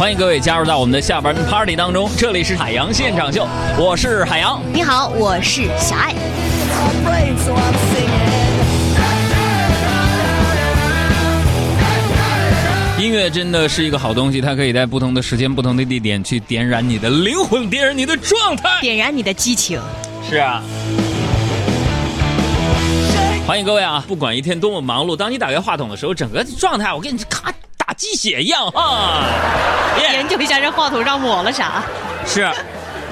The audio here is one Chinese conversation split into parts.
欢迎各位加入到我们的下班 party 当中，这里是海洋现场秀，我是海洋。你好，我是小爱。音乐真的是一个好东西，它可以在不同的时间、不同的地点去点燃你的灵魂，点燃你的状态，点燃你的激情。是啊。欢迎各位啊！不管一天多么忙碌，当你打开话筒的时候，整个状态我跟你鸡血一样啊。研究一下这话筒上抹了啥？是，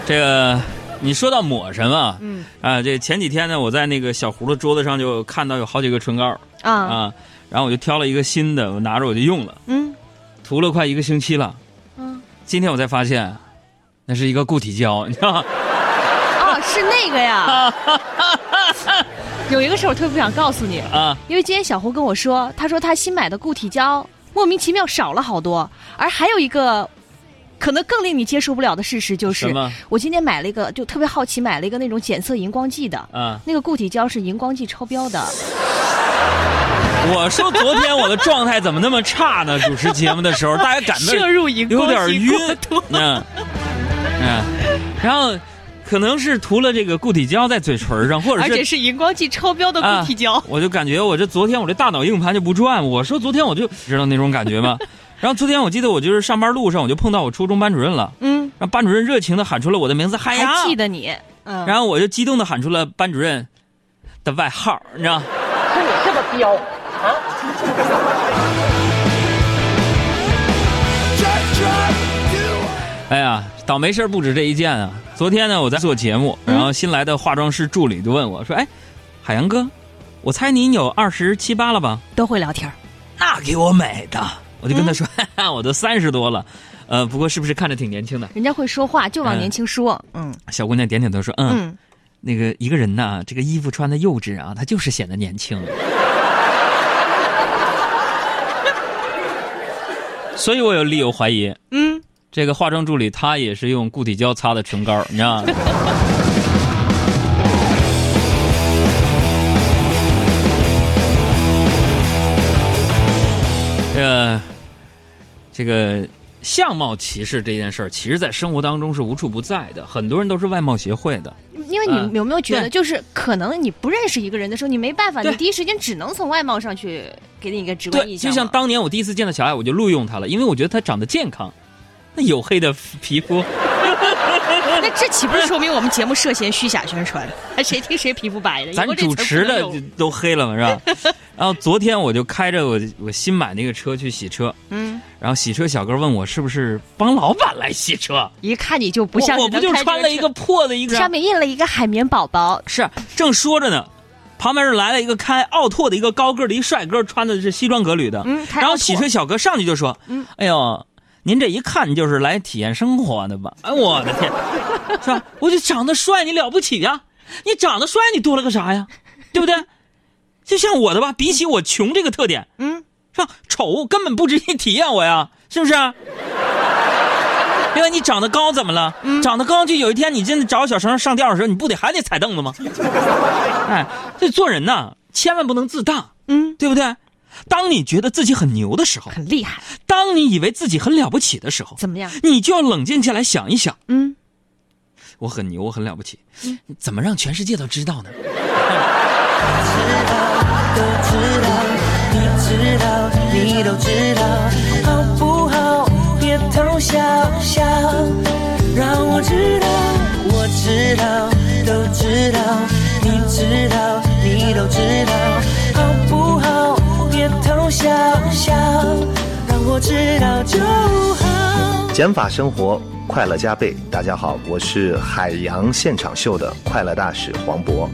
这个你说到抹什么？嗯啊，这前几天呢，我在那个小胡的桌子上就看到有好几个唇膏啊啊，然后我就挑了一个新的，我拿着我就用了。嗯，涂了快一个星期了。嗯，今天我才发现，那是一个固体胶，你知道吗？哦，是那个呀。有一个事儿我特别不想告诉你啊，因为今天小胡跟我说，他说他新买的固体胶莫名其妙少了好多，而还有一个可能更令你接受不了的事实就是，我今天买了一个，就特别好奇买了一个那种检测荧光剂的，嗯，那个固体胶是荧光剂超标的。我说昨天我的状态怎么那么差呢？主持节目的时候，大家感到有点晕，嗯嗯，然后。可能是涂了这个固体胶在嘴唇上，或者是而且是荧光剂超标的固体胶。我就感觉我这昨天我这大脑硬盘就不转。我说昨天我就知道那种感觉吗？然后昨天我记得我就是上班路上我就碰到我初中班主任了。嗯。让班主任热情的喊出了我的名字海洋。记得你。嗯。然后我就激动的喊出了班主任的外号，你知道？就你这么彪啊！倒霉事不止这一件啊！昨天呢，我在做节目，然后新来的化妆师助理就问我说：“哎，海洋哥，我猜您有二十七八了吧？”都会聊天那给我美的，我就跟他说：“ 我都三十多了，呃，不过是不是看着挺年轻的？”人家会说话，就往年轻说。嗯，小姑娘点点头说：“嗯，那个一个人呢，这个衣服穿的幼稚啊，他就是显得年轻。所以我有理由怀疑。”嗯。这个化妆助理他也是用固体胶擦的唇膏，你知道吗？这 个这个相貌歧视这件事儿，其实，在生活当中是无处不在的。很多人都是外貌协会的，因为你有没有觉得，就是可能你不认识一个人的时候，你没办法，你第一时间只能从外貌上去给你一个直观印象。就像当年我第一次见到小爱，我就录用她了，因为我觉得她长得健康。黝黑的皮肤，那这岂不是说明我们节目涉嫌虚假宣传？还谁听谁皮肤白的？咱主持的都黑了嘛，是吧？然后昨天我就开着我我新买那个车去洗车，嗯，然后洗车小哥问我是不是帮老板来洗车？一看你就不像我不就穿了一个破的一个，上面印了一个海绵宝宝。是，正说着呢，旁边是来了一个开奥拓的一个高个的一帅哥，穿的是西装革履的，嗯，然后洗车小哥上去就说，嗯，哎呦。您这一看就是来体验生活的吧？哎，我的天，是吧？我就长得帅，你了不起呀？你长得帅，你多了个啥呀？对不对？就像我的吧，比起我穷这个特点，嗯，是吧？丑根本不值你体验我呀，是不是？因为你长得高怎么了？长得高就有一天你真的找小绳上吊的时候，你不得还得踩凳子吗？哎，这做人呐，千万不能自大，嗯，对不对？当你觉得自己很牛的时候，很厉害；当你以为自己很了不起的时候，怎么样？你就要冷静下来想一想。嗯，我很牛，我很了不起。嗯，怎么让全世界都知道呢？知道，都知道，你知道，你都知道，好不好？别偷笑笑，让我知道，我知道，让我知道就好。减法生活，快乐加倍。大家好，我是海洋现场秀的快乐大使黄渤。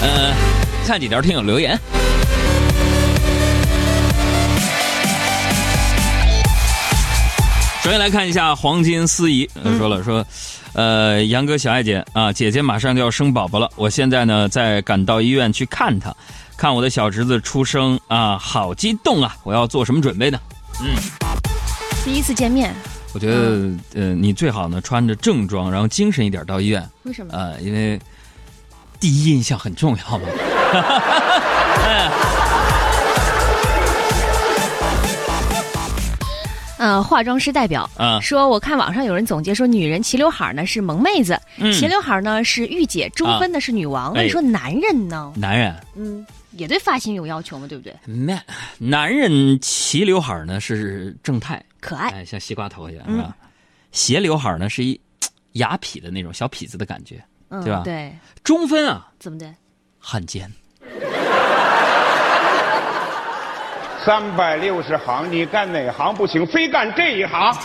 呃，看几条听友留言。首先来看一下黄金司仪，他说了说，呃，杨哥小爱姐啊，姐姐马上就要生宝宝了，我现在呢在赶到医院去看她。看我的小侄子出生啊，好激动啊！我要做什么准备呢？嗯，第一次见面，我觉得呃，你最好呢穿着正装，然后精神一点到医院。为什么？呃，因为第一印象很重要嘛。嗯，化妆师代表啊说，我看网上有人总结说，女人齐刘海呢是萌妹子，齐刘海呢是御姐，中分的是女王。那你说男人呢？男人，嗯，也对发型有要求吗？对不对？男男人齐刘海呢是正太可爱，哎像西瓜头一样，是吧？斜刘海呢是一雅痞的那种小痞子的感觉，对吧？对，中分啊，怎么的？汉奸。三百六十行，你干哪行不行？非干这一行。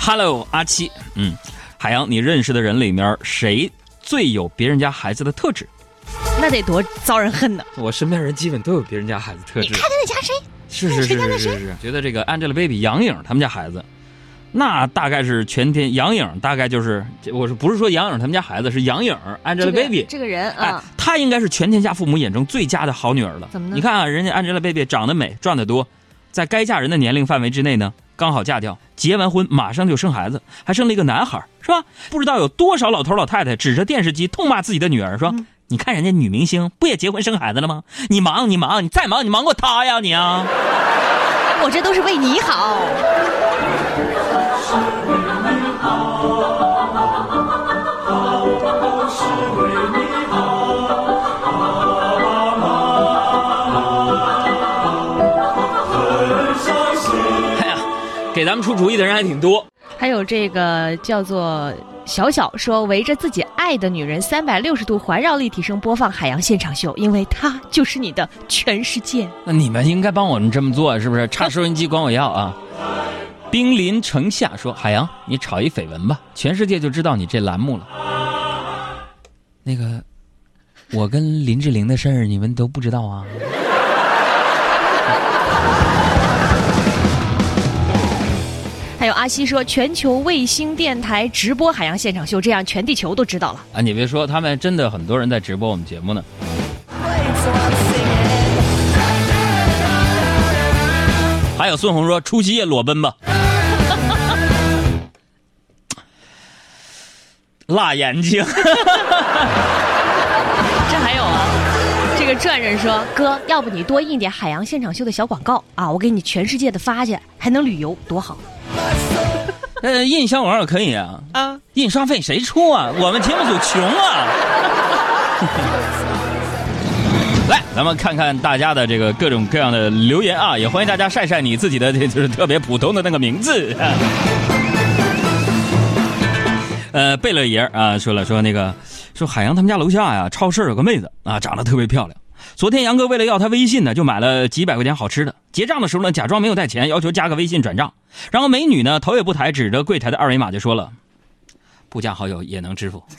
Hello，阿七，嗯，海洋，你认识的人里面谁最有别人家孩子的特质？那得多遭人恨呢！我身边人基本都有别人家孩子特质。你看他家谁？是是是是是是，觉得这个 Angelababy 杨颖他们家孩子。那大概是全天杨颖，大概就是我是不是说杨颖他们家孩子是杨颖 Angelababy 这个人啊，她应该是全天下父母眼中最佳的好女儿了。怎么呢？你看啊，人家 Angelababy 长得美，赚得多，在该嫁人的年龄范围之内呢，刚好嫁掉，结完婚马上就生孩子，还生了一个男孩，是吧？不知道有多少老头老太太指着电视机痛骂自己的女儿，说：“你看人家女明星不也结婚生孩子了吗？你忙你忙，你再忙你忙过她呀你啊！我这都是为你好。”给咱们出主意的人还挺多，还有这个叫做小小说，围着自己爱的女人三百六十度环绕立体声播放海洋现场秀，因为她就是你的全世界。那你们应该帮我们这么做，是不是？插收音机管我要啊！兵临城下说：“海洋，你炒一绯闻吧，全世界就知道你这栏目了。”那个，我跟林志玲的事儿，你们都不知道啊？还有阿西说，全球卫星电台直播海洋现场秀，这样全地球都知道了啊！你别说，他们真的很多人在直播我们节目呢。还有孙红说，除夕夜裸奔吧，辣眼睛。这还有啊，这个转人说，哥，要不你多印点海洋现场秀的小广告啊，我给你全世界的发去，还能旅游，多好。呃，印小广告可以啊，啊，印刷费谁出啊？我们节目组穷啊。来，咱们看看大家的这个各种各样的留言啊，也欢迎大家晒晒你自己的，就是特别普通的那个名字。呃，贝勒爷啊，说了说那个，说海洋他们家楼下呀，超市有个妹子啊，长得特别漂亮。昨天杨哥为了要他微信呢，就买了几百块钱好吃的。结账的时候呢，假装没有带钱，要求加个微信转账。然后美女呢头也不抬，指着柜台的二维码就说了：“不加好友也能支付。”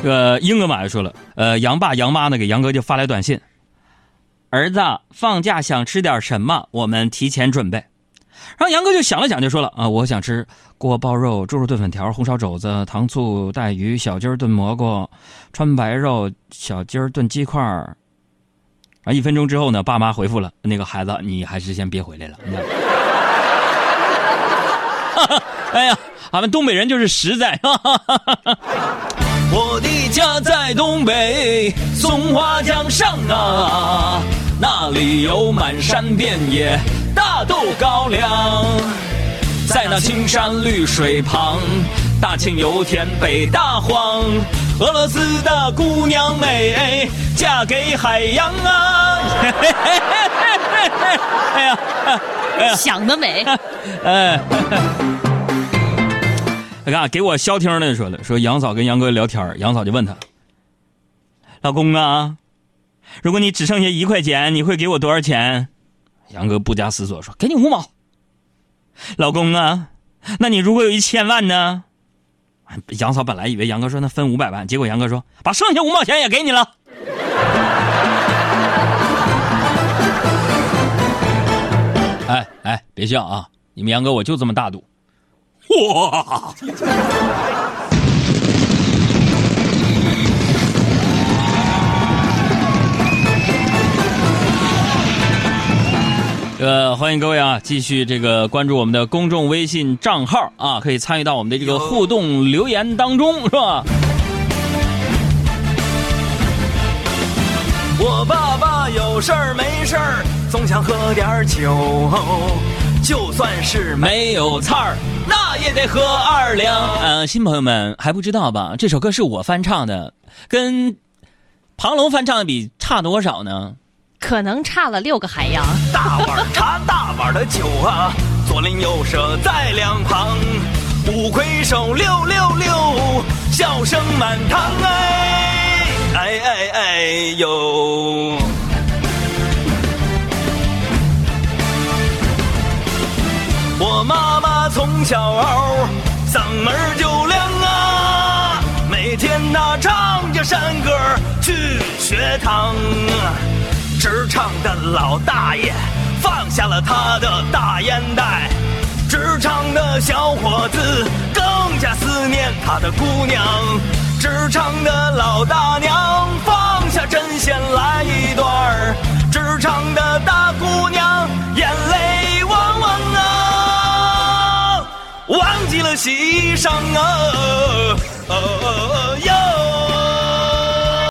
这个英哥马就说了：“呃，杨爸杨妈呢给杨哥就发来短信，儿子放假想吃点什么，我们提前准备。”然后杨哥就想了想，就说了：“啊，我想吃锅包肉、猪肉炖粉条、红烧肘子、糖醋带鱼、小鸡炖蘑菇、川白肉、小鸡炖鸡块儿。”啊，一分钟之后呢，爸妈回复了：“那个孩子，你还是先别回来了。”哈 哈哎呀，俺们东北人就是实在。我的家在东北松花江上啊，那里有满山遍野。大豆高粱，在那青山绿水旁，大庆油田北大荒，俄罗斯的姑娘美，嫁给海洋啊！哎呀，想得美！哎，你看，给我消停的说了，说杨嫂跟杨哥聊天，杨嫂就问他，老公啊，如果你只剩下一块钱，你会给我多少钱？杨哥不加思索说：“给你五毛。”老公啊，那你如果有一千万呢？杨嫂本来以为杨哥说那分五百万，结果杨哥说：“把剩下五毛钱也给你了。”哎哎，别笑啊！你们杨哥我就这么大度。哇！呃，欢迎各位啊，继续这个关注我们的公众微信账号啊，可以参与到我们的这个互动留言当中，是吧？我爸爸有事儿没事儿，总想喝点酒，就算是没有菜儿，那也得喝二两。呃，新朋友们还不知道吧？这首歌是我翻唱的，跟庞龙翻唱的比差多少呢？可能差了六个海洋。大碗茶，大碗的酒啊，左邻右舍在两旁，五魁首六六六，笑声满堂哎哎哎哎呦！我妈妈从小嗓门就亮啊，每天呐唱着山歌去学堂。职场的老大爷放下了他的大烟袋，职场的小伙子更加思念他的姑娘。职场的老大娘放下针线来一段儿，职场的大姑娘眼泪汪汪啊，忘记了喜上啊，呀。